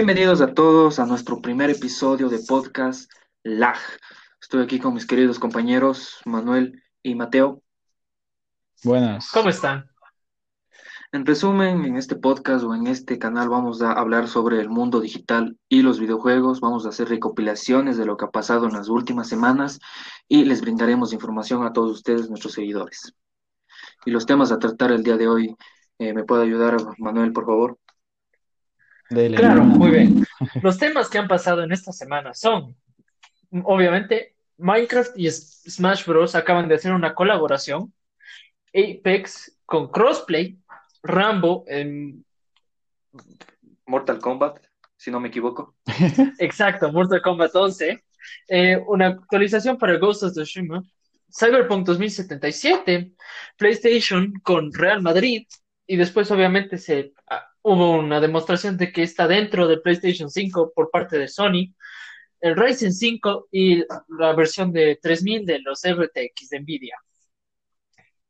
Bienvenidos a todos a nuestro primer episodio de podcast LAG. Estoy aquí con mis queridos compañeros Manuel y Mateo. Buenas. ¿Cómo están? En resumen, en este podcast o en este canal vamos a hablar sobre el mundo digital y los videojuegos, vamos a hacer recopilaciones de lo que ha pasado en las últimas semanas y les brindaremos información a todos ustedes, nuestros seguidores. Y los temas a tratar el día de hoy, eh, ¿me puede ayudar Manuel, por favor? Claro, muy bien. Los temas que han pasado en esta semana son, obviamente, Minecraft y Smash Bros. acaban de hacer una colaboración. Apex con crossplay Rambo en Mortal Kombat, si no me equivoco. Exacto, Mortal Kombat 11. Eh, una actualización para Ghost of Tsushima. Cyberpunk 2077, PlayStation con Real Madrid y después obviamente se ah, hubo una demostración de que está dentro de PlayStation 5 por parte de Sony, el Ryzen 5 y la versión de 3000 de los RTX de Nvidia.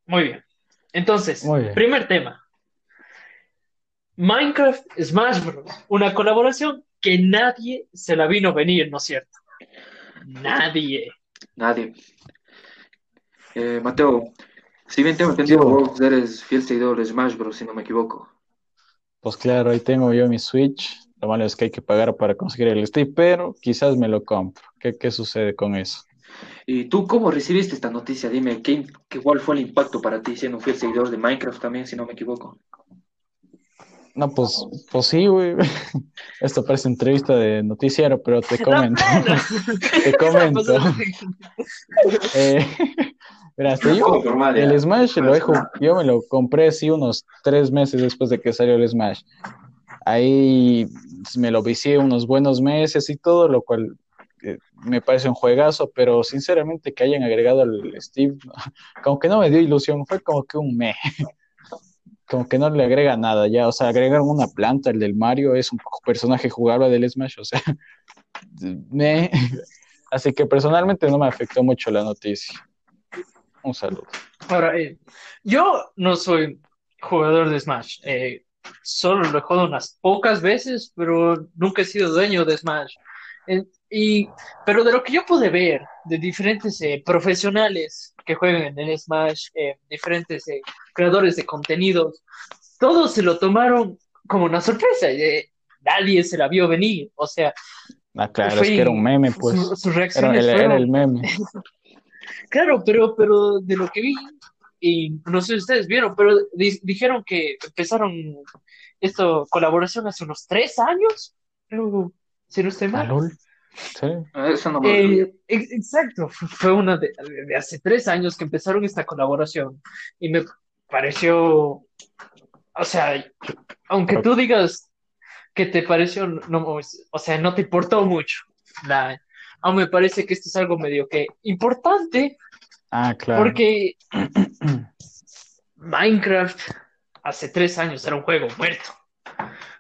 Muy bien. Entonces, primer tema. Minecraft Smash Bros. Una colaboración que nadie se la vino a venir, ¿no es cierto? Nadie. Nadie. Eh, Mateo, si bien tengo entendido, vos eres fiel seguidor de Smash Bros., si no me equivoco. Pues claro, ahí tengo yo mi Switch. Lo malo es que hay que pagar para conseguir el Steam, pero quizás me lo compro. ¿Qué, qué sucede con eso? ¿Y tú cómo recibiste esta noticia? Dime, ¿qué, qué, ¿cuál fue el impacto para ti siendo fiel seguidor de Minecraft también, si no me equivoco? No, pues, pues sí, güey. Esto parece entrevista de noticiero, pero te comento. te comento. eh, yo, el Smash lo dejo, yo me lo compré así unos tres meses después de que salió el Smash. Ahí me lo vicié unos buenos meses y todo, lo cual eh, me parece un juegazo, pero sinceramente que hayan agregado al Steve, como que no me dio ilusión, fue como que un me como que no le agrega nada ya, o sea, agregaron una planta, el del Mario es un personaje jugable del Smash, o sea, me... así que personalmente no me afectó mucho la noticia. Un saludo. Ahora, eh, yo no soy jugador de Smash, eh, solo lo he jugado unas pocas veces, pero nunca he sido dueño de Smash. y, pero de lo que yo pude ver de diferentes eh, profesionales que juegan en Smash, diferentes creadores de contenidos, todos se lo tomaron como una sorpresa. nadie se la vio venir. O sea, ah, claro, es que era un meme, pues. Su, era, el meme. claro, pero, pero de lo que vi, y no sé si ustedes vieron, pero dijeron que empezaron esta colaboración hace unos tres años, si no estoy mal. Sí. Eso no eh, exacto, fue una de, hace tres años que empezaron esta colaboración y me pareció, o sea, aunque tú digas que te pareció, no, o sea, no te importó mucho, la, aún me parece que esto es algo medio que importante. Ah, claro. Porque Minecraft hace tres años era un juego muerto.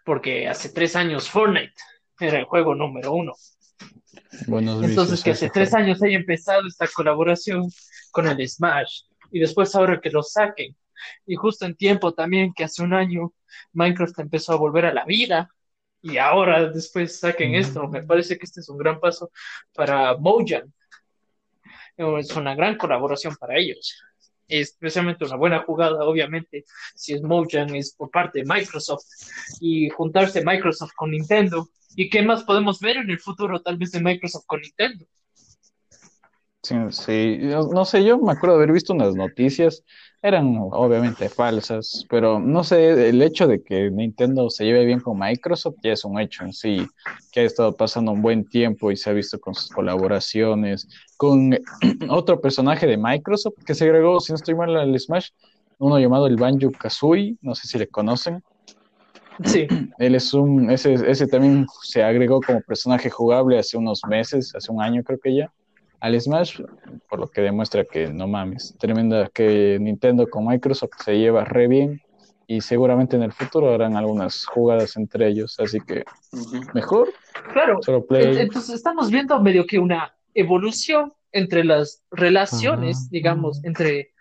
Porque hace tres años Fortnite era el juego número uno. Entonces, que hace tres años haya empezado esta colaboración con el Smash y después ahora que lo saquen y justo en tiempo también que hace un año Minecraft empezó a volver a la vida y ahora después saquen esto, me parece que este es un gran paso para Mojang. Es una gran colaboración para ellos. Es especialmente una buena jugada, obviamente, si es Mojang, es por parte de Microsoft y juntarse Microsoft con Nintendo. ¿Y qué más podemos ver en el futuro, tal vez, de Microsoft con Nintendo? Sí, sí, no sé, yo me acuerdo de haber visto unas noticias eran obviamente falsas, pero no sé, el hecho de que Nintendo se lleve bien con Microsoft ya es un hecho en sí, que ha estado pasando un buen tiempo y se ha visto con sus colaboraciones, con otro personaje de Microsoft que se agregó, si no estoy mal, al Smash, uno llamado el Banjo Kazooie, no sé si le conocen. Sí. Él es un, ese, ese también se agregó como personaje jugable hace unos meses, hace un año creo que ya al Smash, por lo que demuestra que no mames, tremenda que Nintendo con Microsoft se lleva re bien y seguramente en el futuro harán algunas jugadas entre ellos, así que mejor. Claro, entonces estamos viendo medio que una evolución entre las relaciones, digamos, entre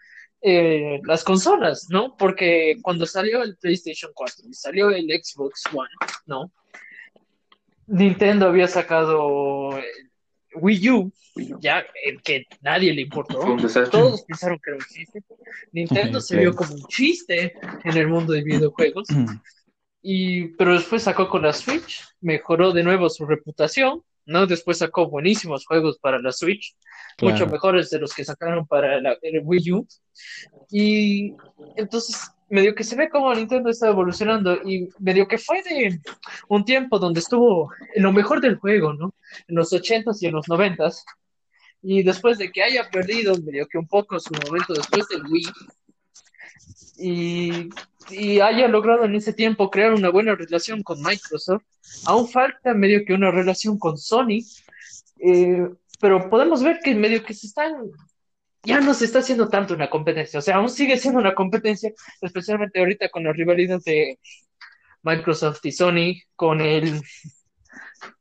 eh, las consolas, ¿no? Porque cuando salió el PlayStation 4 y salió el Xbox One, ¿no? Nintendo había sacado Wii U, ya el que nadie le importó, todos pensaron que no existe. Nintendo se vio como un chiste en el mundo de videojuegos, y, pero después sacó con la Switch, mejoró de nuevo su reputación, ¿no? Después sacó buenísimos juegos para la Switch, mucho mejores de los que sacaron para la, el Wii U. Y entonces medio que se ve como Nintendo está evolucionando y medio que fue de un tiempo donde estuvo en lo mejor del juego, ¿no? En los 80 y en los 90 y después de que haya perdido medio que un poco su momento después del Wii y, y haya logrado en ese tiempo crear una buena relación con Microsoft, aún falta medio que una relación con Sony, eh, pero podemos ver que medio que se están ya no se está haciendo tanto una competencia, o sea, aún sigue siendo una competencia, especialmente ahorita con la rivalidad de Microsoft y Sony, con el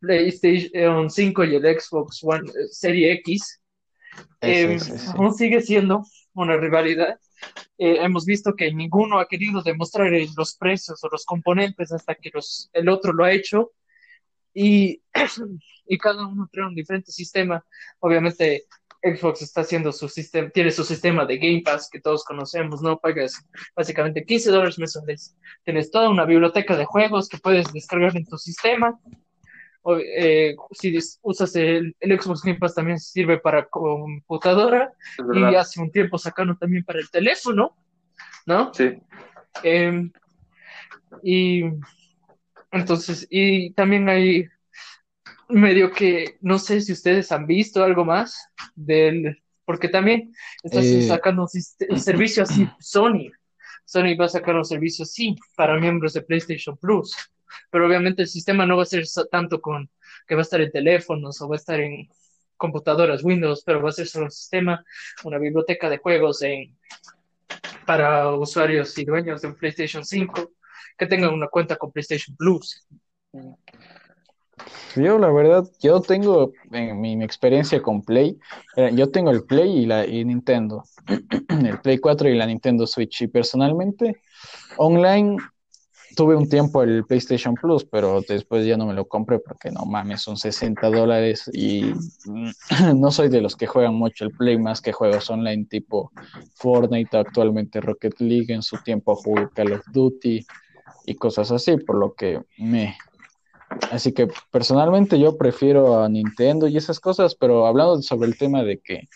PlayStation 5 y el Xbox One eh, Serie X, eh, aún sigue siendo una rivalidad. Eh, hemos visto que ninguno ha querido demostrar los precios o los componentes hasta que los, el otro lo ha hecho y, y cada uno trae un diferente sistema. Obviamente Xbox está haciendo su sistema, tiene su sistema de Game Pass que todos conocemos, ¿no? Pagas básicamente 15 dólares mensuales. Tienes toda una biblioteca de juegos que puedes descargar en tu sistema. O, eh, si usas el, Xbox Game Pass también sirve para computadora y hace un tiempo sacaron también para el teléfono, ¿no? Sí. Em, y entonces, y también hay medio que no sé si ustedes han visto algo más del, porque también está eh, sacando un, servicio así, Sony. Sony va a sacar un servicio así para miembros de PlayStation Plus, pero obviamente el sistema no va a ser tanto con que va a estar en teléfonos o va a estar en computadoras Windows, pero va a ser solo un sistema, una biblioteca de juegos en, para usuarios y dueños de un PlayStation 5 que tengan una cuenta con PlayStation Plus. Yo, la verdad, yo tengo en mi, experiencia con Play, eh, yo tengo el Play y la y Nintendo, el Play 4 y la Nintendo Switch. Y personalmente, online tuve un tiempo el PlayStation Plus, pero después ya no me lo compré porque no mames, son 60 dólares y no soy de los que juegan mucho el Play más que juegos online tipo Fortnite, actualmente Rocket League, en su tiempo jugué Call of Duty y cosas así, por lo que me, Así que personalmente yo prefiero a Nintendo y esas cosas, pero hablando sobre el tema de que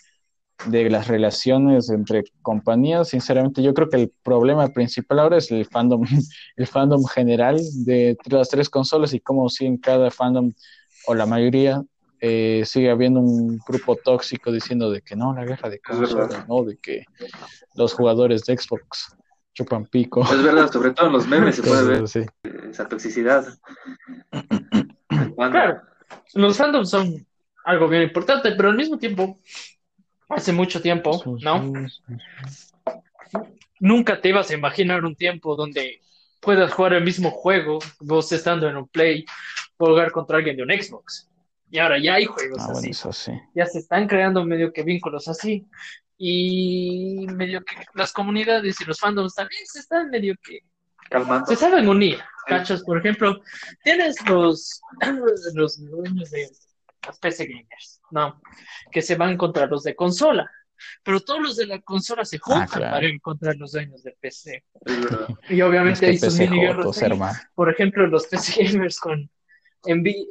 de las relaciones entre compañías, sinceramente yo creo que el problema principal ahora es el fandom, el fandom general de las tres consolas y cómo si en cada fandom o la mayoría eh, sigue habiendo un grupo tóxico diciendo de que no, la guerra de consolas, no, de que los jugadores de Xbox chupan pico. Es verdad, sobre todo en los memes se puede ver esa toxicidad. Claro, los fandoms son algo bien importante, pero al mismo tiempo, hace mucho tiempo, ¿no? Nunca te ibas a imaginar un tiempo donde puedas jugar el mismo juego, vos estando en un Play, o jugar contra alguien de un Xbox. Y ahora ya hay juegos ah, así. Ya se están creando medio que vínculos así y medio que las comunidades y los fandoms también se están medio que calmando. Se saben unir, ¿cachas? Por ejemplo, tienes los, los dueños de las PC gamers, ¿no? Que se van contra los de consola. Pero todos los de la consola se juntan ah, para encontrar los dueños de PC. y obviamente hay sus mini Por ejemplo, los PC gamers con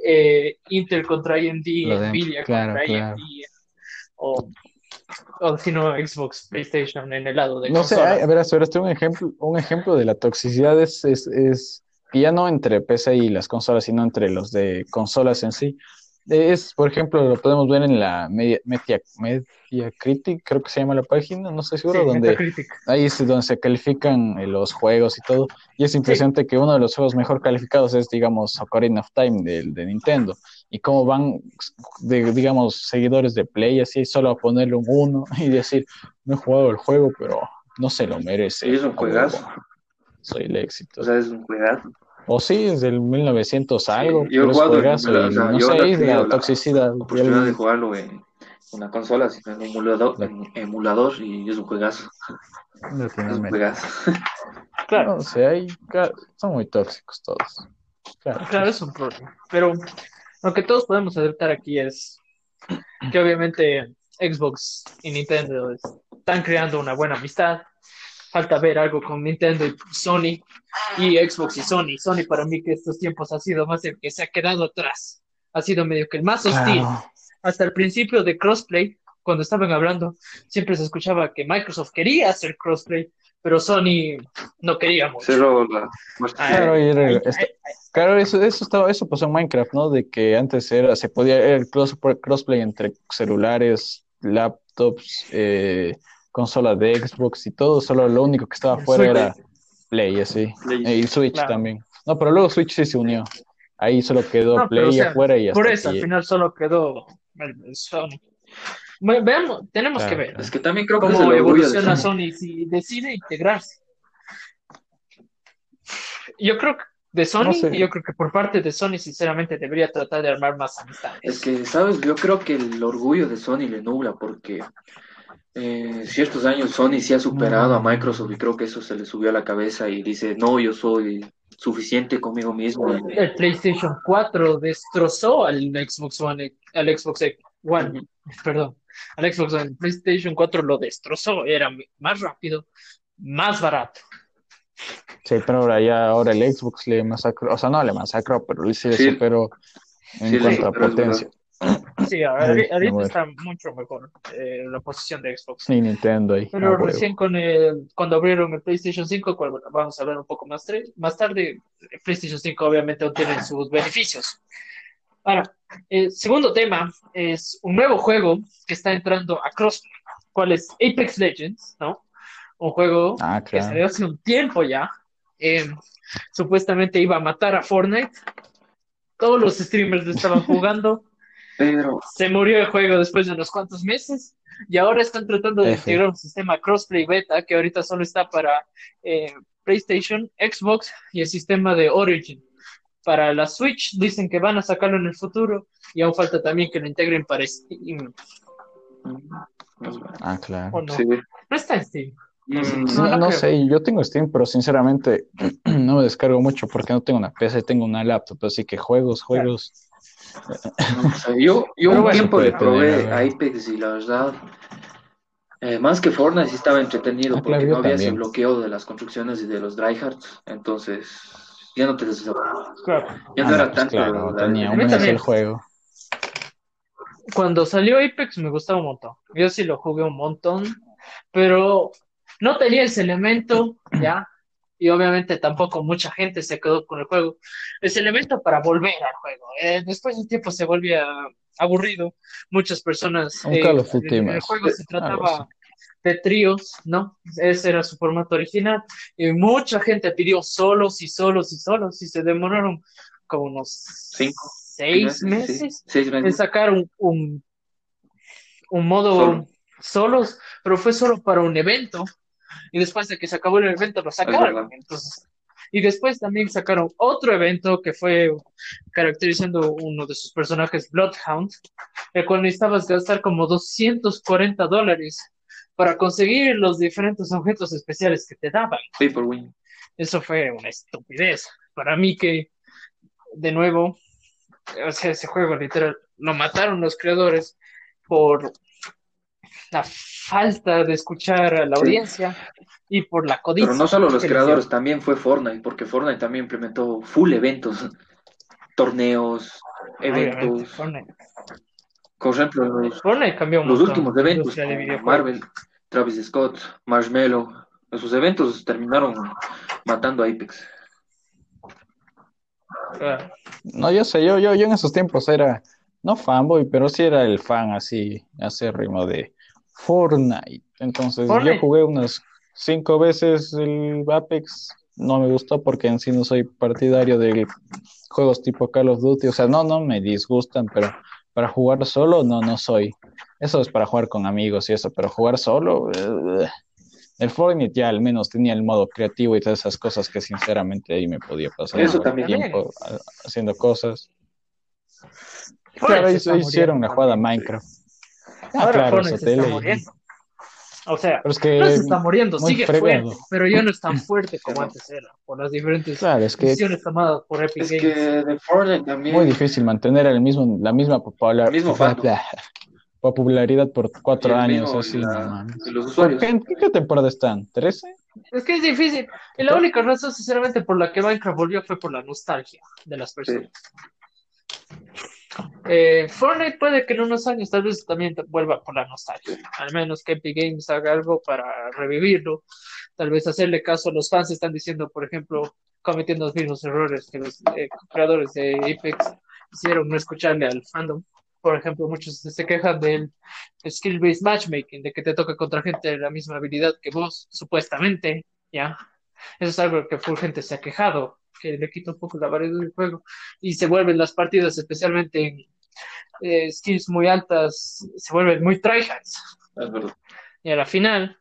eh, Intel contra AMD, Nvidia contra AMD, o o si no Xbox, PlayStation en el lado de No sé, a ver, a un ejemplo, un ejemplo de la toxicidad es, es, es ya no entre PC y las consolas, sino entre los de consolas en sí. Es, por ejemplo, lo podemos ver en la Media, Media, Media Critic, creo que se llama la página, no estoy seguro, donde ahí es donde se califican eh, los juegos y todo. Y es impresionante que uno de los juegos mejor calificados es, digamos, Ocarina of Time de, de Nintendo. Y cómo van, de, digamos, seguidores de Play, así solo a ponerle un uno y decir, no he jugado el juego, pero no se lo merece. es un juegazo. Soy el éxito. O sea, es un juegazo. O sí, es del 1900 algo. yo he jugado, no sé, la, toxicidad. La de jugarlo en una consola, sino en emulador, emulador y es un juegazo. es un juegazo. claro. No sé, hay, son muy tóxicos todos. Claro, claro es un problema. Pero Lo que todos podemos aceptar aquí es que obviamente Xbox y Nintendo están creando una buena amistad. Falta ver algo con Nintendo y Sony y Xbox y Sony. Sony para mí que estos tiempos ha sido más el que se ha quedado atrás. Ha sido medio que el más hostil. Hasta el principio de crossplay, cuando estaban hablando, siempre se escuchaba que Microsoft quería hacer crossplay, pero Sony no quería Claro, eso, eso, estaba, eso pasó en Minecraft, ¿no? De que antes era, se podía, el crossplay entre celulares, laptops, eh, consolas de Xbox y todo, solo lo único que estaba afuera era Play, así. Y Switch también. No, pero luego Switch sí se unió. Ahí solo quedó Play afuera y hasta Por eso, al final solo quedó el, Sony. Veamos, tenemos que ver. Es que también creo que cómo evoluciona Sony si decide integrarse. Yo creo que de Sony, yo creo que por parte de Sony, sinceramente, debería tratar de armar más amistades. Es que, ¿sabes? Yo creo que el orgullo de Sony le nubla porque eh, ciertos años Sony se ha superado a mm. Microsoft y creo que eso se le subió a la cabeza y dice, no, yo soy suficiente conmigo mismo. El PlayStation 4 destrozó al Xbox One, al Xbox One, perdón, al Xbox. El PlayStation 4 lo destrozó, era más rápido, más barato. Sí, pero ahora ya ahora el Xbox le masacró, o sea, no le masacró, pero le sí, superó en cuanto a potencia. Sí, ahorita, está mucho mejor eh, la posición de Xbox. Sí, Nintendo ahí. Pero recién con el, cuando abrieron el PlayStation 5, cual, vamos a hablar un poco más, más tarde, el PlayStation 5 obviamente no tiene sus beneficios. Ahora, el segundo tema es un nuevo juego que está entrando a Crossplay, cuál es Apex Legends, ¿no? Un juego ah, que salió hace un tiempo ya. Eh, supuestamente iba a matar a Fortnite. Todos los streamers lo estaban jugando. Se murió el juego después de unos cuantos meses y ahora están tratando de integrar un sistema crossplay beta que ahorita solo está para eh, PlayStation, Xbox y el sistema de Origin. Para la Switch dicen que van a sacarlo en el futuro y aún falta también que lo integren para Steam. Ah, claro. no? no está en Steam. Mm, no, sé, yo tengo Steam, pero sinceramente no me descargo mucho porque no tengo una PC, tengo una laptop, así que juegos, juegos. yo yo un tiempo le probé Apex y la verdad, eh, más que Fortnite sí estaba entretenido ah, porque no había ese bloqueo de las construcciones y de los dryhards, entonces ya no te claro. Ya no ah, era pues tanto. tenía un el juego. Cuando salió Apex me gustaba un montón. Yo sí lo jugué un montón, pero no tenía ese elemento, ¿ya? Y obviamente tampoco mucha gente se quedó con el juego. Ese elemento para volver al juego. Eh, después de un tiempo se volvía aburrido. Muchas personas... Eh, el juego se trataba de tríos, ¿no? Ese era su formato original. Y mucha gente pidió solos y solos y solos y se demoraron como unos Cinco. seis meses, en sacar un, un, modo solos, pero fue solo para un evento y después de que se acabó el evento lo sacaron. Entonces, y después también sacaron otro evento que fue caracterizando uno de sus personajes, Bloodhound, el cual necesitabas gastar como 240 dólares para conseguir los diferentes objetos especiales que te daban. Eso fue una estupidez. Para mí que, de nuevo, o sea, ese juego literal, lo mataron los creadores por la falta de escuchar a la audiencia y por la codicia. Pero no solo los creadores, también fue Fortnite, porque Fortnite también implementó full eventos, torneos, eventos. Por ejemplo, los, los últimos eventos, Marvel, Travis Scott, Marshmello, esos eventos terminaron matando a Apex. No, yo sé, yo, yo, yo en esos tiempos era, no fanboy, pero sí era el fan así, ritmo de, Fortnite. Entonces yo jugué unas cinco veces el Apex. No me gustó porque en sí no soy partidario de juegos tipo Call of Duty. O sea, no, no me disgustan, pero para jugar solo no, no soy. Eso es para jugar con amigos y eso, pero jugar solo... Eh, el Fortnite ya al menos tenía el modo creativo y todas esas cosas que sinceramente ahí me podía pasar eso también. tiempo haciendo cosas. Claro, hicieron la jugada Minecraft. Ah, Ahora claro, Fortnite está muriendo. O sea, no se está muriendo, sigue fuerte, pero ya no es tan fuerte como antes era, por las diferentes claro, es que, decisiones tomadas por Epic es que de Fortnite también... Muy difícil mantener el mismo, la misma popular, mismo popularidad por cuatro años, así. los usuarios. ¿En qué temporada están? ¿13? Es que es difícil. Y la única razón, sinceramente, por la que Minecraft volvió fue por la nostalgia de las personas. Eh, Fortnite puede que en unos años tal vez también vuelva por la nostalgia. Al menos que Epic Games haga algo para revivirlo. Tal vez hacerle caso a los fans. Están diciendo, por ejemplo, cometiendo los mismos errores que los eh, creadores de Apex hicieron no escucharle al fandom. Por ejemplo, muchos se quejan del skill-based matchmaking, de que te toca contra gente de la misma habilidad que vos, supuestamente, ¿ya? Eso es algo que full gente se ha quejado que le quita un poco la variedad del juego y se vuelven las partidas, especialmente en eh, skills muy altas, se vuelven muy tryhards. Y a la final,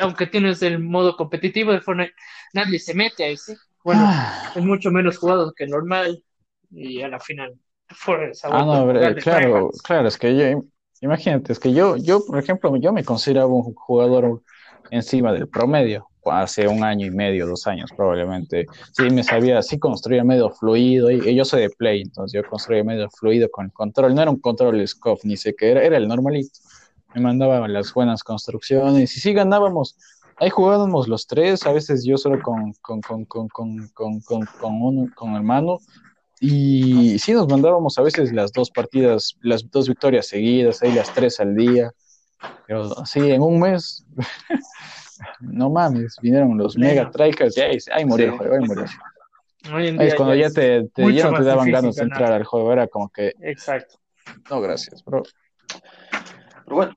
aunque tienes el modo competitivo de Fortnite, nadie se mete a ese. Bueno, ah. es mucho menos jugado que normal y a la final. Ah, no, claro, claro, es que yo, imagínate, es que yo, yo, por ejemplo, yo me consideraba un jugador encima del promedio hace un año y medio, dos años probablemente. Sí, me sabía, sí construía medio fluido, y, yo soy de Play, entonces yo construía medio fluido con el control, no era un control SCOF, ni sé qué, era, era el normalito. Me mandaba las buenas construcciones y sí ganábamos. Ahí jugábamos los tres, a veces yo solo con, con, con, con, con, con, con, con, con hermano, y sí nos mandábamos a veces las dos partidas, las dos victorias seguidas, ahí las tres al día. Pero sí, en un mes no mames, vinieron los mega trikers y ahí, ahí murió el juego, ahí murió. es cuando ya, te, te ya no te daban ganas de entrar al juego, era como que. Exacto. No, gracias, bro. Pero bueno,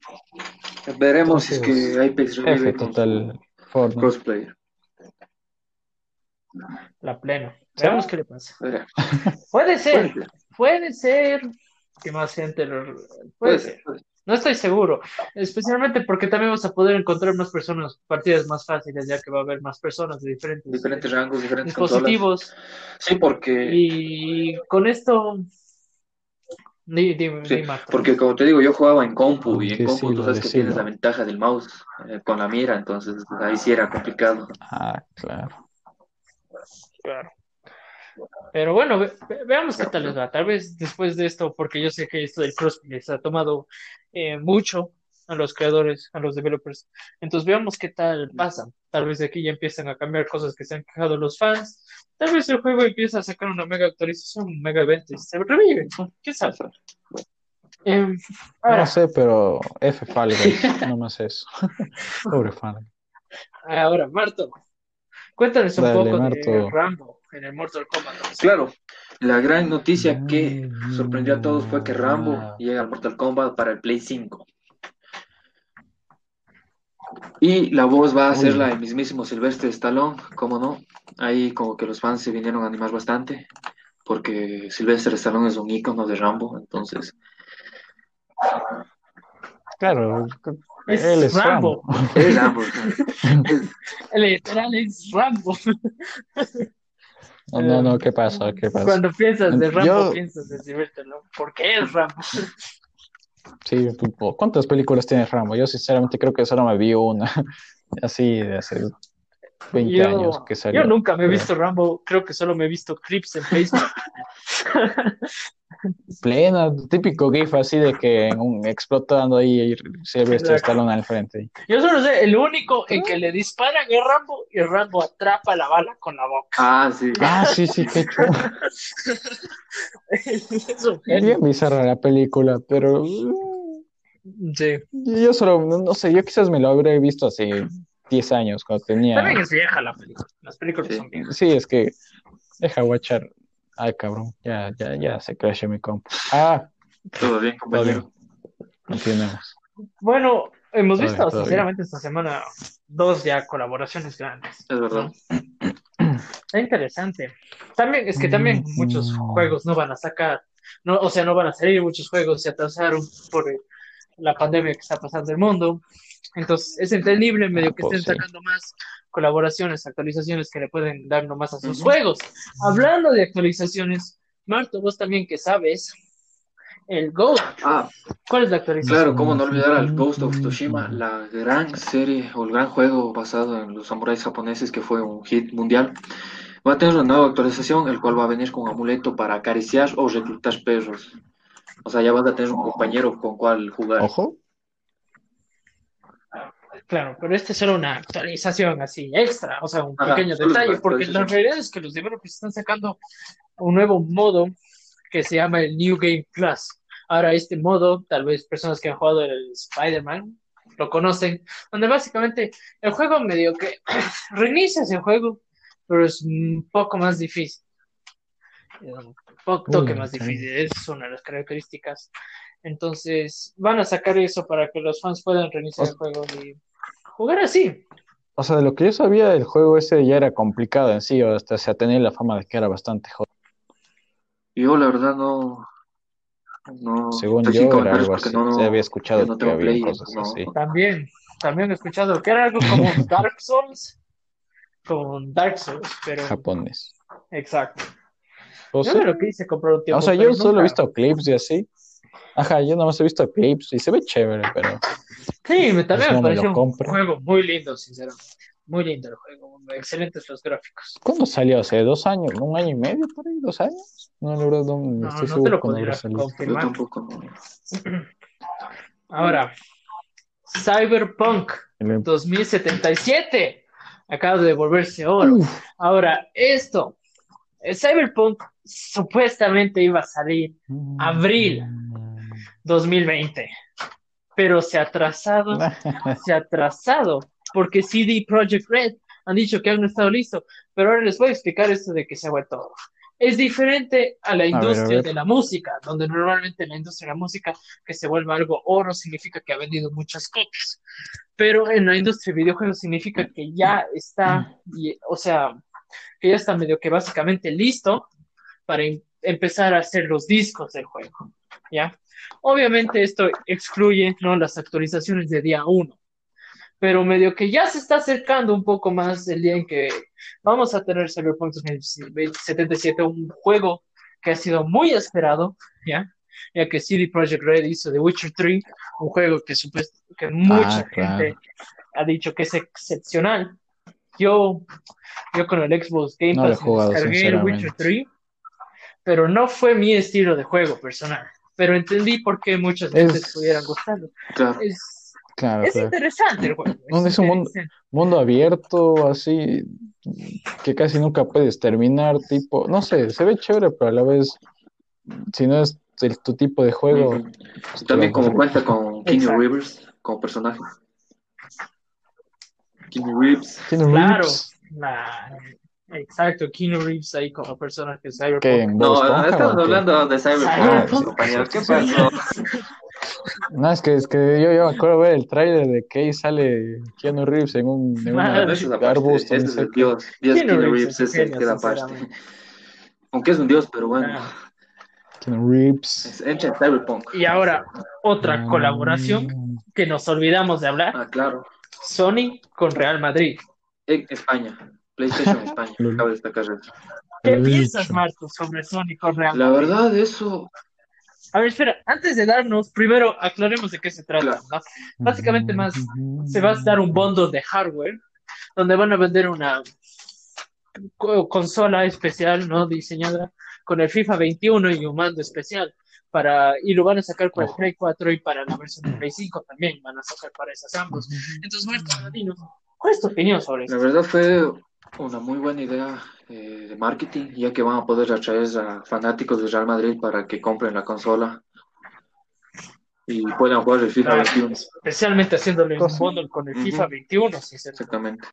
veremos si es que Apex revive total crossplayer. La plena. Veamos qué le pasa. Puede ser, puede ser que más gente lo... Puede, ser. No estoy seguro, especialmente porque también vamos a poder encontrar más personas, partidas más fáciles, ya que va a haber más personas de diferentes, diferentes rangos, diferentes dispositivos. Sí, porque. Y con esto. sí, porque como te digo, yo jugaba en compu y en compu tú sabes que tienes la ventaja del mouse eh, con la mira, entonces ahí sí era complicado. Ah, claro. Claro. Pero bueno, veamos qué tal les va. Tal vez después de esto, porque yo sé que esto del crossplay se ha tomado eh, mucho a los creadores, a los developers. Entonces veamos qué tal pasa. Tal vez de aquí ya empiezan a cambiar cosas que se han quejado los fans. Tal vez el juego empieza a sacar una mega actualización, un mega evento y se revive. ¿Qué sabe? Em, no sé, pero F Fall no más eso. Pobre fan. Ahora, Marto, cuéntanos un poco de Rambo en el Mortal Kombat. Claro, la gran noticia que sorprendió a todos fue que Rambo llega al Mortal Kombat para el Play 5. Y la voz va a ser la del mismísimo Silvestre Stallone, ¿cómo no? Ahí como que los fans se vinieron a animar bastante, porque Silvestre Stallone es un ícono de Rambo, entonces... Claro, él es Rambo. Rambo. Es Rambo. El literal es Rambo. No, no, no, ¿qué pasa? ¿Qué pasa? Cuando piensas de Rambo, piensas de Silvestre, ¿no? ¿Por qué es Rambo? Sí, ¿cuántas películas tiene Rambo? Yo sinceramente creo que solo me vi una, así de hace 20 años que salió. Yo nunca me he visto Rambo, creo que solo me he visto clips en Facebook. Plena, típico GIF así de que un, explotando ahí y se ve este estalón al frente. Yo solo sé, el único en que le disparan es Rambo y Rambo atrapa la bala con la boca. Ah, sí. Ah, sí, sí, qué chulo. es bien bizarra la película, pero. Sí. Yo solo, no sé, yo quizás me lo habría visto hace 10 años, cuando tenía. También es vieja la película. Las películas son viejas. Sí, es que. Deja watchar Ay, cabrón, ya, ya, ya se crashó mi compu. Ah, todo bien, compañero. Entendemos. Bueno, hemos visto sinceramente esta semana dos ya colaboraciones grandes. Es verdad. Está interesante. También, es que también muchos juegos no van a sacar, no, o sea, no van a salir, muchos juegos se atrasaron por la pandemia que está pasando en el mundo. Entonces, es entendible medio ah, que estén pues sacando más colaboraciones, actualizaciones que le pueden dar nomás a sus juegos. Hablando de actualizaciones, Marto, vos también que sabes, el Ghost. Ah, ¿cuál es la actualización? Claro, cómo no olvidar al Ghost of Tsushima, la gran serie o el gran juego basado en los samuráis japoneses que fue un hit mundial. Va a tener una nueva actualización, el cual va a venir con un amuleto para acariciar o reclutar perros. O sea, ya vas a tener un compañero con cual jugar. Ojo. Claro, pero este es solo una actualización así extra, o sea, un pequeño detalle, porque la realidad es que los developers están sacando un nuevo modo que se llama el New Game Plus. Ahora, este modo, tal vez personas que han jugado el Spider-Man lo conocen, donde básicamente el juego medio que reinicia ese juego, pero es un poco más difícil. Un poco toque más difícil, es una de las características. Entonces, van a sacar eso para que los fans puedan reiniciar el juego y jugar así. O sea, de lo que yo sabía, el juego ese ya era complicado en sí, o hasta se tenía la fama de que era bastante jodido. Yo, la verdad, no. no Según yo, era algo así. No, Se había escuchado que había cosas así. También, también he escuchado que era algo como Dark Souls. Como Dark Souls, pero. Japonés. Exacto. O sea, yo lo que hice comprar un tiempo. O sea, yo solo he visto clips y así. Ajá, yo no más he visto clips y se ve chévere, pero. Sí, me, también me pareció un juego muy lindo, sinceramente. Muy lindo el juego, excelentes los gráficos. ¿Cuándo salió? ¿Hace dos años? ¿Un año y medio por ahí? ¿Dos años? No, la verdad, no, no, estoy no te lo podría confirmar. Yo tampoco. Ahora, Cyberpunk 2077 acaba de volverse oro. Ahora, esto, el Cyberpunk supuestamente iba a salir abril 2020 pero se ha atrasado, se ha atrasado, porque CD Projekt Red han dicho que han estado listos, pero ahora les voy a explicar esto de que se ha vuelto es diferente a la industria de la música, donde normalmente la industria de la música que se vuelva algo oro significa que ha vendido muchas copias, pero en la industria de videojuegos significa que ya está, o sea, que ya está medio que básicamente listo para em-, empezar a hacer los discos del juego, ¿ya? Obviamente esto excluye ¿no? las actualizaciones de día 1, pero medio que ya se está acercando un poco más el día en que vamos a tener Cyberpunk 2077, un juego que ha sido muy esperado, ¿ya? Ya que CD Projekt Red hizo The Witcher 3, un juego que, que mucha ah, gente ha dicho que es excepcional. Yo, yo con el Xbox Game Pass descargué el Witcher 3, pero no fue mi estilo de juego personal pero entendí por qué muchas veces pudieran gustarlo. Claro. Es, es interesante el juego. Es, un mundo, abierto, así, que casi nunca puedes terminar, tipo, no sé, se ve chévere, pero a la vez, si no es tu tipo de juego. Pues, También como cuenta con King Rivers como personaje. King Reeves. claro, Exacto, Keanu Reeves ahí como personaje de Cyberpunk. No, estamos hablando de Cyberpunk, compañeros. ¿Qué pasó? No, es que, es que yo, yo me acuerdo ver el tráiler de que ahí sale Keanu Reeves en un, en arbusto. Este es el dios. Dios Keanu, Reeves, es el que da parte. Aunque es un dios, pero bueno. Ah. Keanu Reeves. Es Cyberpunk. Y ahora, otra ah. colaboración que nos olvidamos de hablar. Ah, claro. Sony con Real Madrid. En España. PlayStation España, acaba destacar eso. ¿Qué piensas, Marcos, sobre Sony con Real La verdad, eso. A ver, espera, antes de darnos, primero aclaremos de qué se trata. Básicamente, más se va a dar un bundle de hardware donde van a vender una consola especial, ¿no? Diseñada con el FIFA 21 y un mando especial. Para, y lo van a sacar para el Play 4 y para la versión de Play 5 también van a sacar para esas ambos. Entonces, Marcos, ¿cuál es tu opinión sobre eso? La verdad fue una muy buena idea eh, de marketing, ya que van a poder atraer a fanáticos de Real Madrid para que compren la consola y puedan jugar el FIFA 21. Especialmente haciéndole un bundle con el FIFA 21, Exactamente.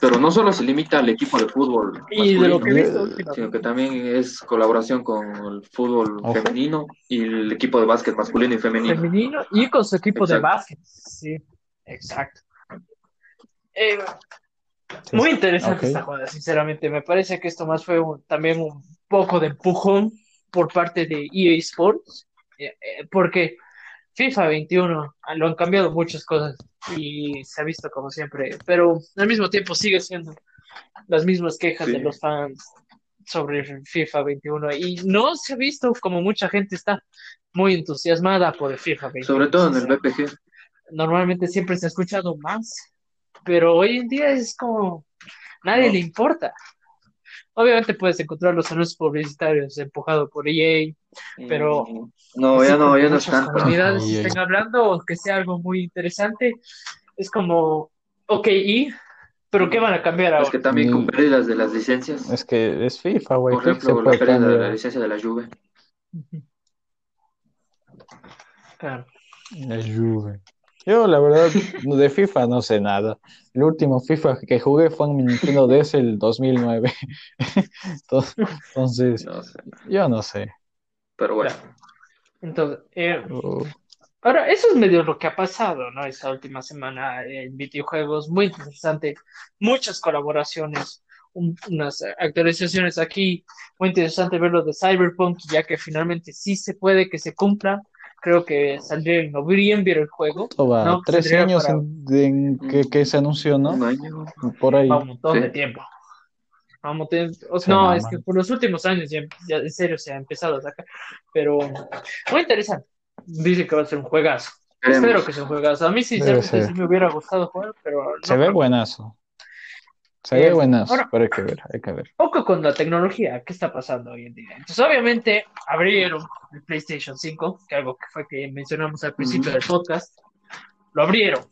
Pero no solo se limita al equipo de fútbol, y de lo que visto, sino que también es colaboración con el fútbol femenino y el equipo de básquet masculino y femenino. Femenino y con su equipo de básquet, sí, exacto. Eh, muy interesante esta jugada, sinceramente. Me parece que esto más fue también un poco de empujón por parte de EA Sports, eh, eh, porque FIFA 21 lo han cambiado muchas cosas y se ha visto como siempre, pero al mismo tiempo sigue siendo las mismas quejas de los fans sobre FIFA 21 y no se ha visto como mucha gente está muy entusiasmada por el FIFA 21. Sobre todo en el BPG. Normalmente siempre se ha escuchado más, pero hoy en día es como nadie le importa. Obviamente puedes encontrar los anuncios publicitarios empujados por EA, pero mm, no, ya no, ya no están. comunidades estén hablando o que sea algo muy interesante, es como, ok, ¿y? ¿Pero qué van a cambiar ahora? Es que también con pérdidas de las licencias. Es que es FIFA, güey. Por ejemplo, la pérdida de la licencia de la Juve. Claro. La Juve. Yo, la verdad, de FIFA no sé nada. El último FIFA que jugué fue en mi Nintendo DS el 2009. Entonces, yo no sé. Pero bueno. Entonces, eh, oh. ahora, eso es medio lo que ha pasado, ¿no? Esta última semana en videojuegos, muy interesante. Muchas colaboraciones, unas actualizaciones aquí. Muy interesante ver lo de Cyberpunk, ya que finalmente sí se puede que se cumpla creo que saldría en noviembre el juego. ¿no? Tres años en, que, se anunció, ¿no? Por ahí. un montón de tiempo. Vamos, no, es que por los últimos años ya, en serio se ha empezado a sacar, pero muy interesante. Dice que va a ser un juegazo. Espero que sea un juegazo. A mí sí, sí me hubiera gustado jugar, pero... se ve buenazo. Se ve buenas, pero hay que ver, hay que ver. Poco con la tecnología, ¿qué está pasando hoy en día? Entonces, obviamente, abrieron el PlayStation 5, que algo que fue que mencionamos al principio del podcast, lo abrieron.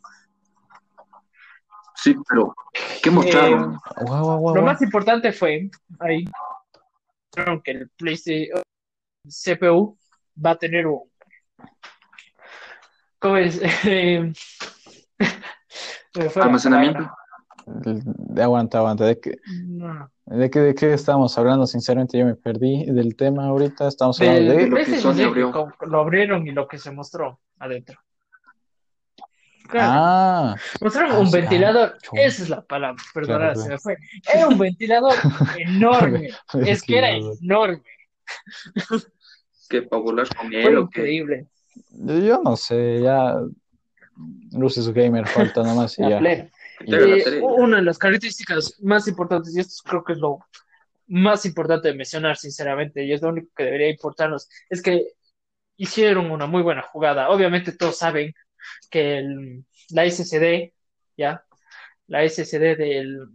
Sí, pero ¿qué mostraron? Eh, lo más importante fue, ahí, que el PlayStation CPU va a tener un... ¿Cómo es? Almacenamiento. De, aguanta, aguanta. ¿De qué, ¿de, qué, ¿De qué estamos hablando? Sinceramente, yo me perdí del tema ahorita. Estamos hablando de, lo que Lo abrieron y lo que se mostró adentro. Ah, mostraron un ventilador. esa es la palabra, perdona, se me fue. Era un ventilador enorme. es que era enorme. que volar con Fue increíble. Yo no sé, ya. Luces Gamer falta nomás y ya. Eh, una de las características más importantes, y esto creo que es lo más importante de mencionar, sinceramente, y es lo único que debería importarnos, es que hicieron una muy buena jugada. Obviamente todos saben que la SSD, ¿ya? La SSD del,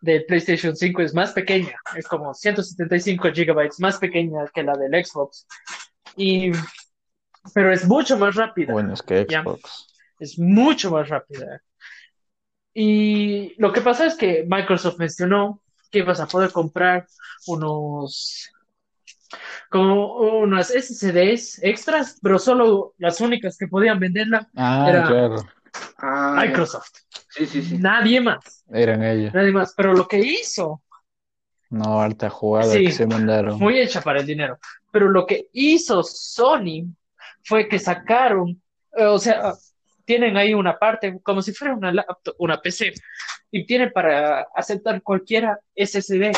del PlayStation 5 es más pequeña, es como 175 gigabytes más pequeña que la del Xbox. Y, pero es mucho más rápida. Bueno, es que Xbox. Es mucho más rápida. Y lo que pasa es que Microsoft mencionó que ibas a poder comprar unos como unas SSDs extras, pero solo las únicas que podían venderla ah, era ah, Microsoft. Sí, sí, sí. Nadie más. Eran ellos. Nadie más. Pero lo que hizo. No, alta jugada que se mandaron. Muy hecha para el dinero. Pero lo que hizo Sony fue que sacaron, eh, o sea, tienen ahí una parte como si fuera una laptop, una PC, y tienen para aceptar cualquiera SSD.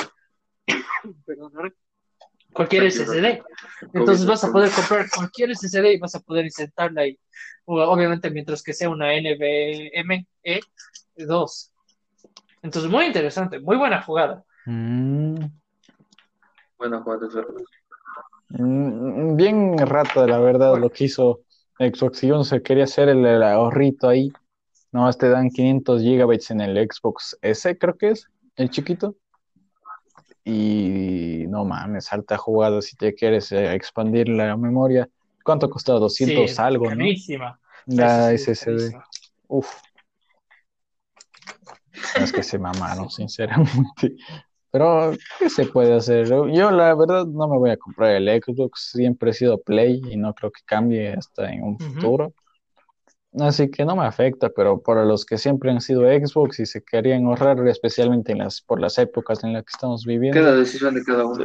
cualquier SSD. Entonces vas a poder comprar cualquier SSD y vas a poder insertarla ahí. Obviamente mientras que sea una NVMe 2. Entonces muy interesante, muy buena jugada. Mm. Buena jugada, mm, Bien rato, la verdad, lo que hizo Xbox One se quería hacer el, ahorrito ahí. Nomás te dan 500 gigabytes en el Xbox S, creo que es, el chiquito. Y no mames, alta jugada si te quieres eh, expandir la memoria. ¿Cuánto costó? 200 algo, carísima. ¿no? La SSD. Uf. es que se mamaron, sinceramente. Pero, ¿qué se puede hacer? Yo, la verdad, no me voy a comprar el Xbox. Siempre he sido Play y no creo que cambie hasta en un futuro. Así que no me afecta, pero para los que siempre han sido Xbox y se querían ahorrar, especialmente en las, por las épocas en las que estamos viviendo. Cada decisión de cada uno.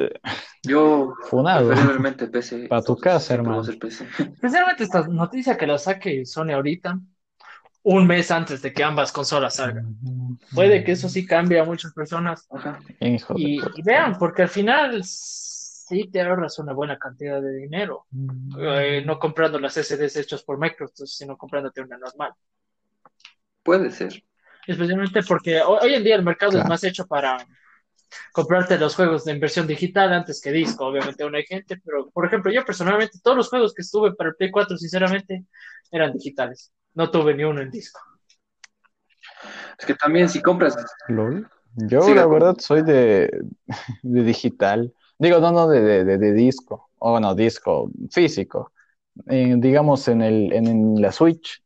Yo, Funado. preferiblemente PC. Para tu casa, hermano. Especialmente esta noticia que la saque Sony ahorita, un mes antes de que ambas consolas salgan. Puede que eso sí cambie a muchas personas. Y, vean, porque al final sí te ahorras una buena cantidad de dinero. Eh, no comprando las SDs hechas por Microsoft, sino comprándote una normal. Puede ser. Especialmente porque hoy en día el mercado es más hecho para comprarte los juegos en versión digital antes que disco. Obviamente aún hay gente, pero por ejemplo, yo personalmente, todos los juegos que estuve para el Play 4, sinceramente, eran digitales. No tuve ni uno en disco. Es que también si compras... Yo la verdad soy de, digital. Digo, no, no, de, de, disco. O no, disco físico. digamos en, el, en la Switch.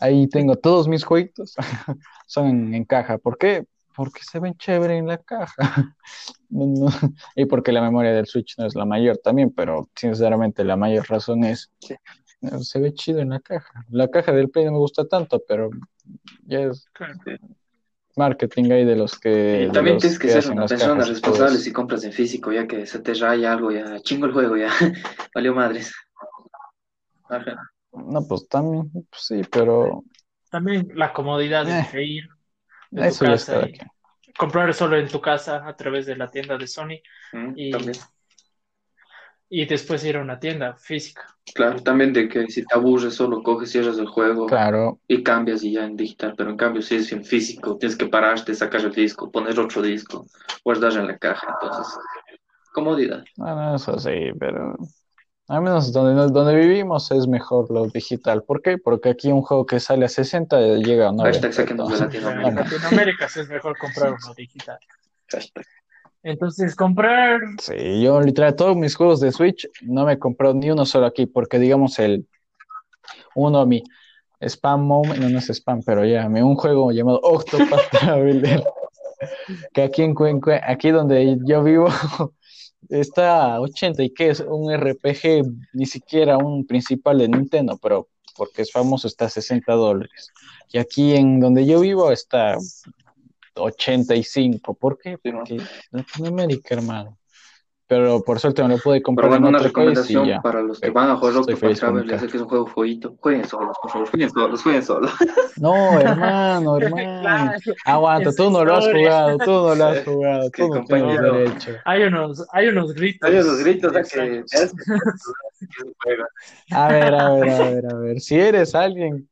Ahí tengo todos mis jueguitos. Son en, caja. ¿Por qué? Porque se ven chévere en la caja. Y porque la memoria del Switch no es la mayor también, pero sinceramente la mayor razón es se ve chido en la caja. La caja del Play no me gusta tanto, pero ya es marketing ahí de los que. Y también tienes que, ser una persona responsable si compras en físico, ya que se te raya algo, ya chingo el juego, ya valió madres. No, pues también, pues sí, pero. También la comodidad de eh, ir de tu casa y comprar solo en tu casa a través de la tienda de Sony. Mm, y también y después ir a una tienda física. Claro, también de que si te aburres solo coges, cierras el juego claro. y cambias y ya en digital, pero en cambio si es en físico, tienes que pararte, sacar el disco, poner otro disco, guardar en la caja, entonces, comodidad. Bueno, eso sí, pero al menos donde, donde vivimos es mejor lo digital. ¿Por qué? Porque aquí un juego que sale a 60 llega a 90. En Latinoamérica es mejor comprar uno digital. Entonces, comprar. Sí, yo literal, todos mis juegos de Switch no me he comprado ni uno solo aquí, porque digamos el. Uno, mi spam moment, no, no es spam, pero ya, un juego llamado Octopath Traveler, que aquí, en, aquí donde yo vivo está 80 y que es un RPG, ni siquiera un principal de Nintendo, pero porque es famoso está a 60 dólares. Y aquí en donde yo vivo está 85. ¿Por qué? Porque Latinoamérica, hermano. Pero por suerte no lo pude comprar. Pero bueno, una recomendación para los que van a jugar Octopath Traveler, ya sé que es un juego jueguito. Jueguen solos, por favor, jueguen solos, jueguen solos. No, hermano, hermano. Aguanta, tú no lo has jugado, tú no lo has jugado, tú no tienes derecho. Hay unos, hay unos gritos. Hay unos gritos, que... A ver, a ver, a ver, a ver. Si eres alguien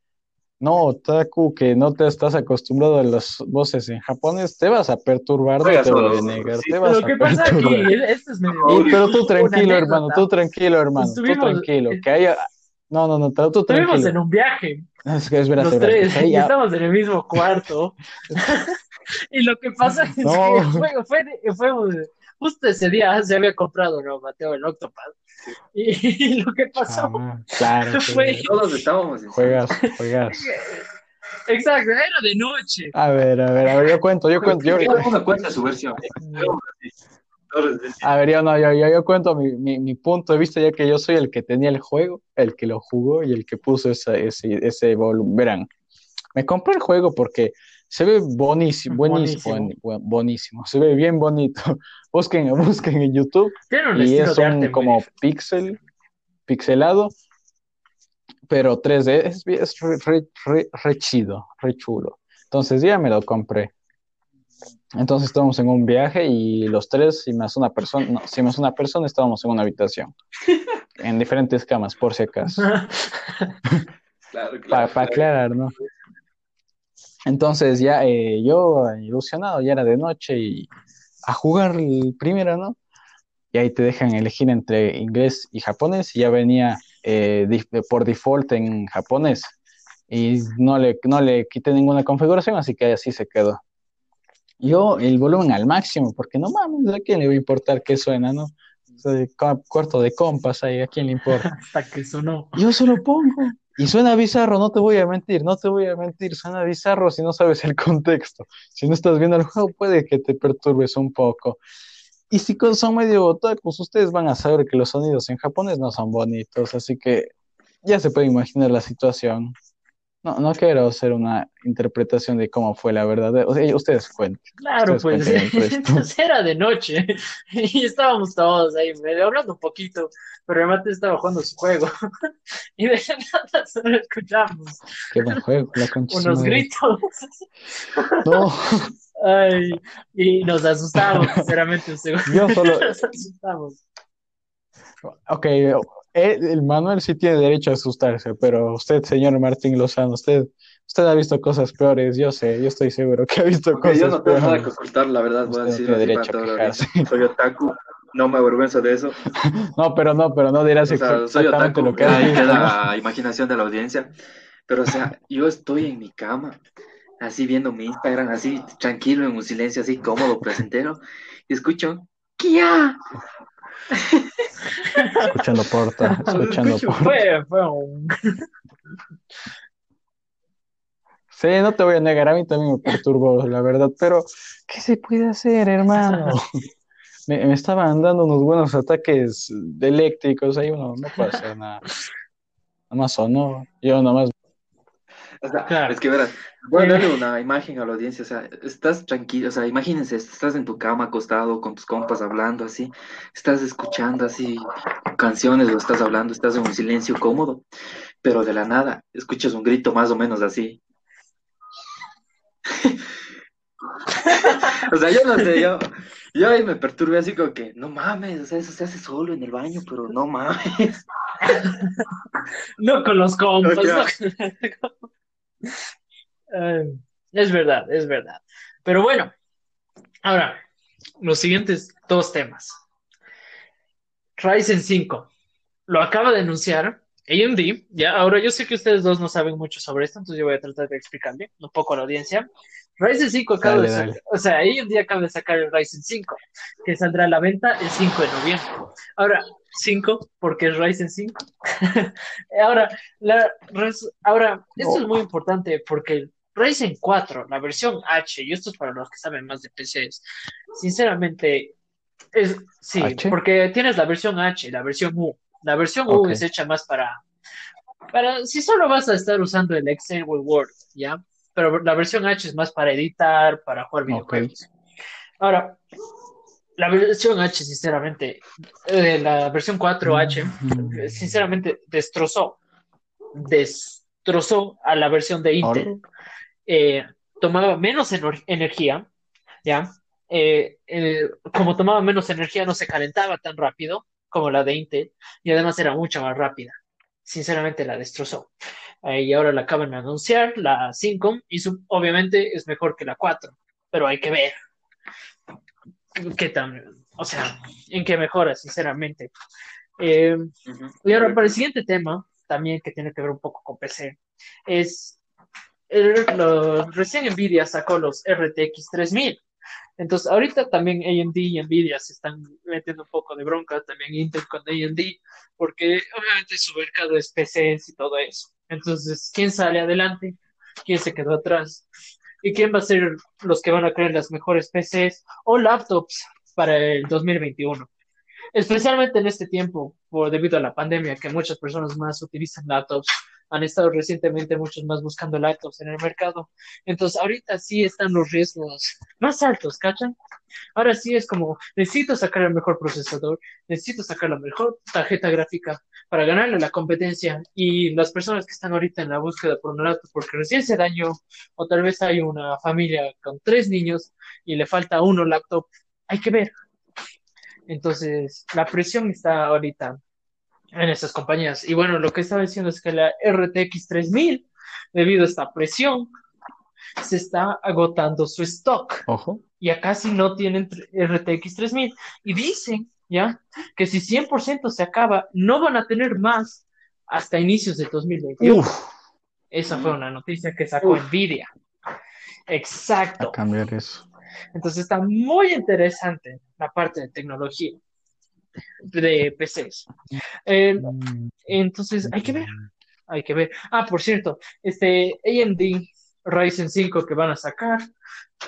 no, Taku, que no te estás acostumbrado a las voces en japonés, te vas a perturbar, no te voy a negar, te vas a perturbar. pero tú tranquilo, hermano, tú tranquilo, hermano, tú tranquilo, que haya... No, no, no, tú tranquilo. Estuvimos en un viaje. Es que es verdad, Los tres, y estamos en el mismo cuarto. y lo que pasa es que fue, fue, fue, justo ese día se había comprado, ¿no, Mateo, el Octopath? Y, lo que pasó ah, claro, fue... Todos estábamos en Juegas, juegas. Exacto, era de noche. A ver, a ver, a ver, yo cuento, yo cuento. Yo... Cuenta su versión. A ver, yo no, yo, yo, cuento mi, mi, mi, punto de vista, ya que yo soy el que tenía el juego, el que lo jugó y el que puso ese, ese, ese volumen. Verán, me compré el juego porque se ve buenísimo, buenísimo, buenísimo, se ve bien bonito. Busquen, busquen en YouTube y es un como pixel, pixelado, pero 3D, es, es re, chido, re chulo. Entonces ya me lo compré. Entonces estábamos en un viaje y los tres, y más una persona, no, si más una persona, estábamos en una habitación, en diferentes camas, por si acaso. Para aclarar, ¿no? Entonces ya eh, yo ilusionado, ya era de noche y a jugar el primero, ¿no? Y ahí te dejan elegir entre inglés y japonés y ya venía eh, por default en japonés y no le, no le quité ninguna configuración, así que así se quedó. Yo el volumen al máximo, porque no mames, ¿a quién le va a importar qué suena, no? cuarto de compas ahí, ¿a quién le importa? Hasta que sonó. Yo se lo pongo. Y suena bizarro, no te voy a mentir, no te voy a mentir, suena bizarro si no sabes el contexto. Si no estás viendo el juego, puede que te perturbes un poco. Y si son medio otakus, ustedes van a saber que los sonidos en japonés no son bonitos, así que ya se puede imaginar la situación. No, no quiero hacer una interpretación de cómo fue la verdad. ustedes cuenten. Claro, pues era de noche y estábamos todos ahí medio hablando un poquito, pero el mate estaba jugando su juego y de nada solo escuchamos. Qué buen juego, la Unos gritos. No. Ay, y nos asustamos, sinceramente, un segundo. Yo solo... Nos asustamos. Ok, eh, el Manuel sí tiene derecho a asustarse, pero usted, señor Martín Lozano, usted, usted ha visto cosas peores, yo sé, yo estoy seguro que ha visto cosas peores. Yo no tengo nada que ocultar, la verdad, voy a decir derecho a Soy otaku, no me avergüenzo de eso. no, pero no, pero no dirás exactamente lo que hay. la imaginación de la audiencia. Pero, o sea, yo estoy en mi cama, así viendo mi Instagram, así tranquilo, en un silencio así cómodo, placentero, y escucho, ¡Kia! Escuchando porta, escuchando porta. Fue, fue un... Sí, no te voy a negar, a mí también me perturbó, la verdad, pero ¿qué se puede hacer, hermano? Me, me estaban dando unos buenos ataques eléctricos, ahí uno no puede hacer nada. Nada más sonó, yo es que verás, voy a darle una imagen a la audiencia, o sea, estás tranquilo, o sea, imagínense, estás en tu cama acostado con tus compas hablando así, estás escuchando así canciones o estás hablando, estás en un silencio cómodo, pero de la nada escuchas un grito más o menos así. o sea, yo no sé, yo, yo ahí me perturbé así como que, no mames, o sea, eso se hace solo en el baño, pero no mames. no con los compas. es verdad, es verdad. Pero bueno, ahora, los siguientes dos temas. Ryzen 5 lo acaba de anunciar AMD, ya, ahora yo sé que ustedes dos no saben mucho sobre esto, entonces yo voy a tratar de explicarle un poco a la audiencia. Ryzen 5 acaba de sacar, o sea, AMD acaba de sacar el Ryzen 5, que saldrá a la venta el 5 de noviembre. Ahora, 5, porque es Ryzen 5. ahora, la, ahora, esto es muy importante porque Ryzen 4, la versión H, y esto es para los que saben más de PCs, sinceramente, es, sí, porque tienes la versión H, la versión U. La versión U es hecha más para, para, si solo vas a estar usando el Excel o el Word, ¿ya? Pero la versión H es más para editar, para jugar videojuegos. Ahora, la versión H, sinceramente, eh, la versión 4H, mm. sinceramente, destrozó, destrozó a la versión de Intel. Eh, tomaba menos energía, ¿ya? Eh, como tomaba menos energía, no se calentaba tan rápido como la de Intel, y además era mucho más rápida. Sinceramente, la destrozó. Y ahora la acaban de anunciar, la 5, y obviamente es mejor que la 4, pero hay que ver qué tan, o sea, en qué mejora, sinceramente. Eh, y ahora para el siguiente tema, también que tiene que ver un poco con PC, es el, recién Nvidia sacó los RTX 3000. Entonces, ahorita también AMD y Nvidia se están metiendo un poco de bronca, también Intel con AMD, porque obviamente su mercado es PCs y todo eso. Entonces, ¿quién sale adelante? ¿Quién se quedó atrás? y quién va a ser los que van a crear las mejores PCs o laptops para el 2021. Especialmente en este tiempo, por debido a la pandemia, que muchas personas más utilizan laptops han estado recientemente muchos más buscando laptops en el mercado. Entonces, ahorita sí están los riesgos más altos, ¿cachan? Ahora sí es como, necesito sacar el mejor procesador, necesito sacar la mejor tarjeta gráfica para ganarle la competencia. Y las personas que están ahorita en la búsqueda por un laptop porque recién se dañó, o tal vez hay una familia con tres niños y le falta uno laptop, hay que ver. Entonces, la presión está ahorita en esas compañías. Y bueno, lo que estaba diciendo es que la RTX 3000, debido a esta presión, se está agotando su stock. Ojo. Ya casi no tienen RTX 3000. Y dicen, ¿ya? Que si 100% se acaba, no van a tener más hasta inicios de 2021. Esa fue una noticia que sacó Nvidia. Exacto. A cambiar eso. Entonces está muy interesante la parte de tecnología de PCs. Eh, entonces, hay que ver, hay que ver. Ah, por cierto, este AMD Ryzen 5 que van a sacar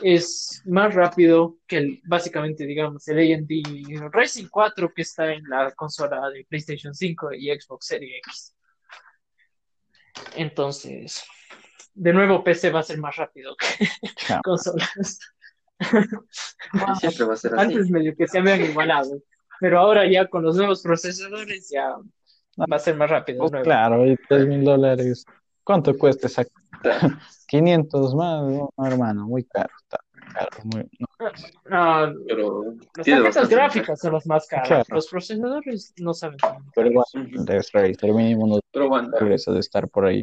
es más rápido que el, básicamente, digamos, el AMD Ryzen 4 que está en la consola de PlayStation 5 y Xbox Series X. Entonces, de nuevo, PC va a ser más rápido que consolas. Siempre va a ser así. Antes medio que se habían igualado pero ahora ya con los nuevos procesadores ya va a ser más rápido. Oh, claro, y 3 mil dólares. ¿Cuánto cuesta esa? 500 más, hermano, muy caro está. caros. Muy, no. pero las tarjetas gráficas son las más caras. Los procesadores no saben. Pero igual, el mínimo no pero bueno. de estar por ahí.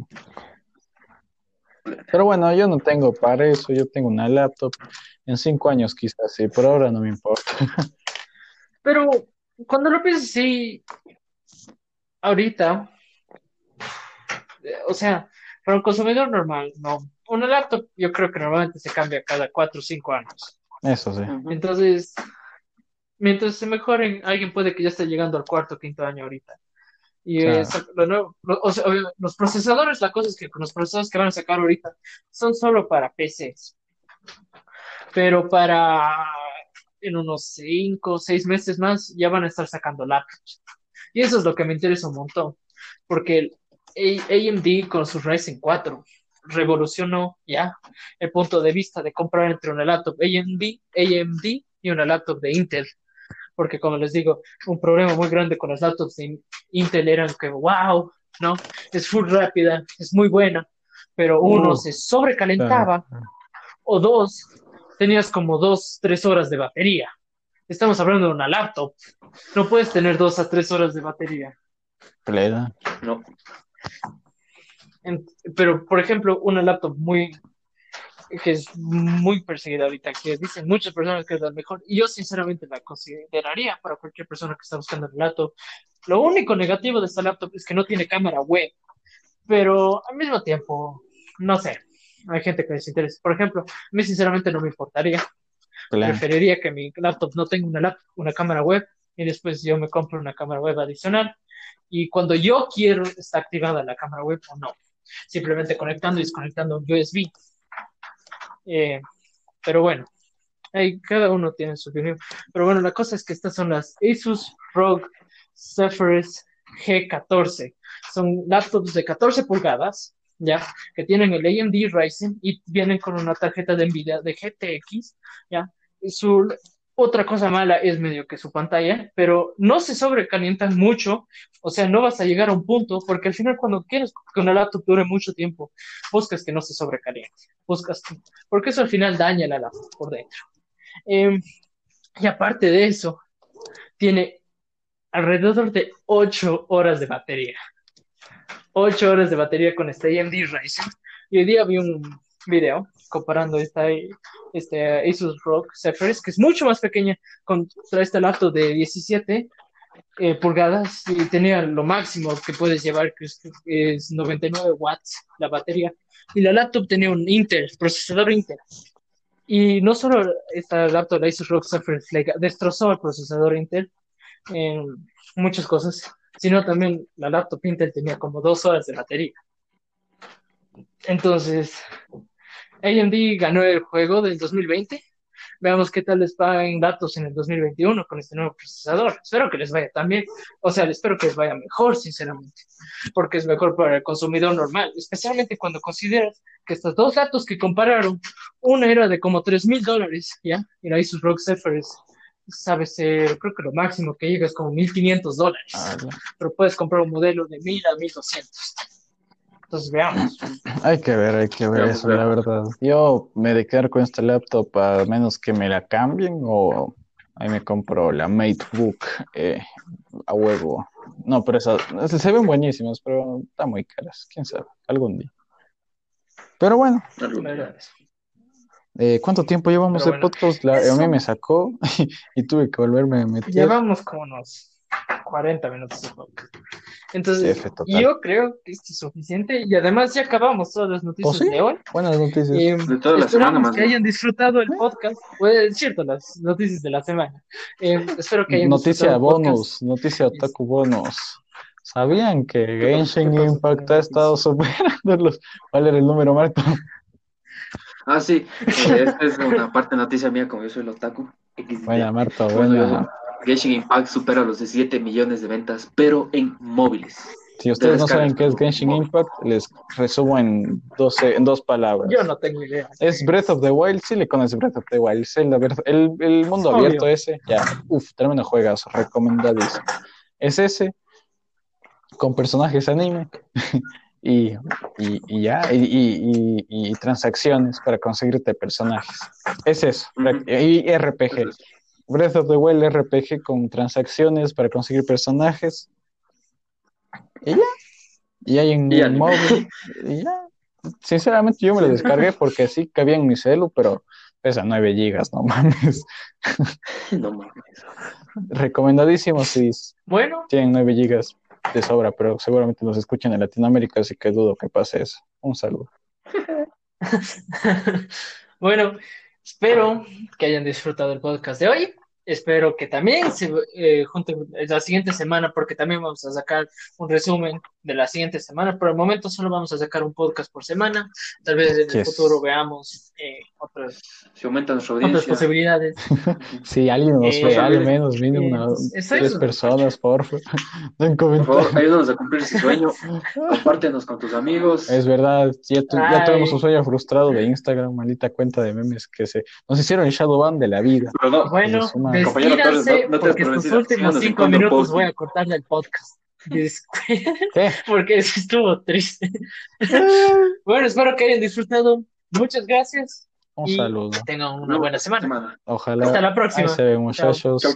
Pero bueno, yo no tengo para eso, yo tengo una laptop. En cinco años quizás sí, por ahora no me importa. Pero cuando lo piensas así, ahorita, o sea, para un consumidor normal, no. Una laptop yo creo que normalmente se cambia cada cuatro o cinco años. Eso sí. Entonces, mientras se mejoren, alguien puede que ya esté llegando al cuarto o quinto año ahorita. Y los procesadores, la cosa es que los procesadores que van a sacar ahorita son solo para PCs. Pero para en unos cinco o seis meses más ya van a estar sacando laptops. Y eso es lo que me interesa un montón. Porque AMD con su Ryzen 4 revolucionó ya el punto de vista de comprar entre una laptop AMD, AMD y una laptop de Intel porque como les digo, un problema muy grande con las laptops de Intel eran que, wow, ¿no? Es full rápida, es muy buena, pero uno uh. se sobrecalentaba, o dos, tenías como dos, tres horas de batería. Estamos hablando de una laptop, no puedes tener dos a tres horas de batería. Plena. No. pero, por ejemplo, una laptop muy que es muy perseguida ahorita, que dicen muchas personas que es la mejor, y yo sinceramente la consideraría para cualquier persona que está buscando el laptop. Lo único negativo de esta laptop es que no tiene cámara web, pero al mismo tiempo, no sé, hay gente que les interesa. Por ejemplo, a mí sinceramente no me importaría. Preferiría que mi laptop no tenga una, una cámara web y después yo me compro una cámara web adicional y cuando yo quiero está activada la cámara web o no. Simplemente conectando y desconectando un USB. Eh, pero bueno, ahí cada uno tiene su opinión. Pero bueno, la cosa es que estas son las Asus ROG Zephyrus G14. Son laptops de 14 pulgadas, ya, que tienen el AMD Ryzen y vienen con una tarjeta de Nvidia de GTX, ya. Su otra cosa mala es medio que su pantalla, pero no se sobrecalientan mucho, o sea, no vas a llegar a un punto, porque al final cuando quieres que una laptop dure mucho tiempo, buscas que no se sobrecaliente, buscas, porque eso al final daña la laptop por dentro. Em, y aparte de eso, tiene alrededor de 8 horas de batería. 8 horas de batería con este AMD Ryzen. Y hoy día vi un video comparando esta este Asus ROG Zephyrus, que es mucho más pequeña contra este laptop de 17 eh, pulgadas y tenía lo máximo que puedes llevar, que es, 99 watts la batería. Y la laptop tenía un Intel, procesador Intel. Y no solo esta laptop, la Asus ROG Zephyrus, destrozó el procesador Intel en muchas cosas, sino también la laptop Intel tenía como dos horas de batería. Entonces, AMD ganó el juego del 2020. Veamos qué tal les pagan datos en el 2021 con este nuevo procesador. Espero que les vaya también. O sea, espero que les vaya mejor, sinceramente. Porque es mejor para el consumidor normal. Especialmente cuando consideras que estos dos datos que compararon, una era de como 3 mil dólares, ¿ya? Y la Asus ROG Zephyrus sabe ser, creo que lo máximo que llega es como 1.500 dólares. Ah, Pero puedes comprar un modelo de 1.000 a 1.200. Entonces veamos. Hay que ver, hay que ver eso, la verdad. Yo me de quedar con esta laptop a menos que me la cambien o ahí me compro la MateBook eh, a huevo. No, pero esas se ven buenísimas, pero están muy caras. Quién sabe, algún día. Pero bueno. Eh, ¿Cuánto tiempo llevamos de podcast? a mí me sacó y, tuve que volverme a meter. Llevamos como unos 40 minutos de podcast. Entonces, yo creo que esto es suficiente y además ya acabamos todas las noticias ¿Oh, de hoy. Buenas noticias. Eh, de toda la semana más. que hayan disfrutado el podcast. Pues, es cierto, las noticias de la semana. Eh, espero que hayan Noticia bonus, noticia otaku bonus. ¿Sabían que Genshin Impact ha estado superando los... ¿Cuál era el número, Marco? Ah, sí. Eh, esta es una parte noticia mía, como yo soy el otaku. Buena, Marta, buena. Genshin Impact supera los 17 millones de ventas, pero en móviles. Si ustedes no saben qué es Genshin Impact, les resumo en, 12, en dos palabras. Yo no tengo idea. Es Breath of the Wild, sí le conoces Breath of the Wild. el, el, mundo abierto ese, ya, uff, tremendo juegas, recomendadísimo. Es ese, con personajes anime, y, y, ya, y, y, transacciones para conseguirte personajes. Es eso, y RPG. Breath of the Wild RPG con transacciones para conseguir personajes. Y ya. Y hay en móvil. Y ya. Sinceramente yo me lo descargué porque sí cabía en mi celu, pero pesa 9 gigas, no mames. No mames. Recomendadísimo si bueno. tienen 9 gigas de sobra, pero seguramente nos escuchan en Latinoamérica, así que dudo que pase eso. Un saludo. bueno, espero que hayan disfrutado el podcast de hoy. Espero que también se eh, junten la siguiente semana, porque también vamos a sacar un resumen de la siguiente semana. Por el momento solo vamos a sacar un podcast por semana. Tal vez en el futuro veamos eh, otras, si aumentan otras posibilidades. si alguien nos ve, al menos mínimo tres personas, por favor. por favor, ayúdanos a cumplir ese sueño. Compártenos con tus amigos. Es verdad, ya, ya tuvimos un sueño frustrado de Instagram, maldita cuenta de memes que se nos hicieron el Shadowban de la vida. bueno, Despídanse, porque estos últimos cinco minutos voy a cortarle el podcast. ¿Qué? Porque eso estuvo triste. bueno, espero que hayan disfrutado. Muchas gracias. Un saludo. Que tengan una buena semana. Ojalá. Hasta la próxima. Ahí se ve, muchachos. Chau, chau.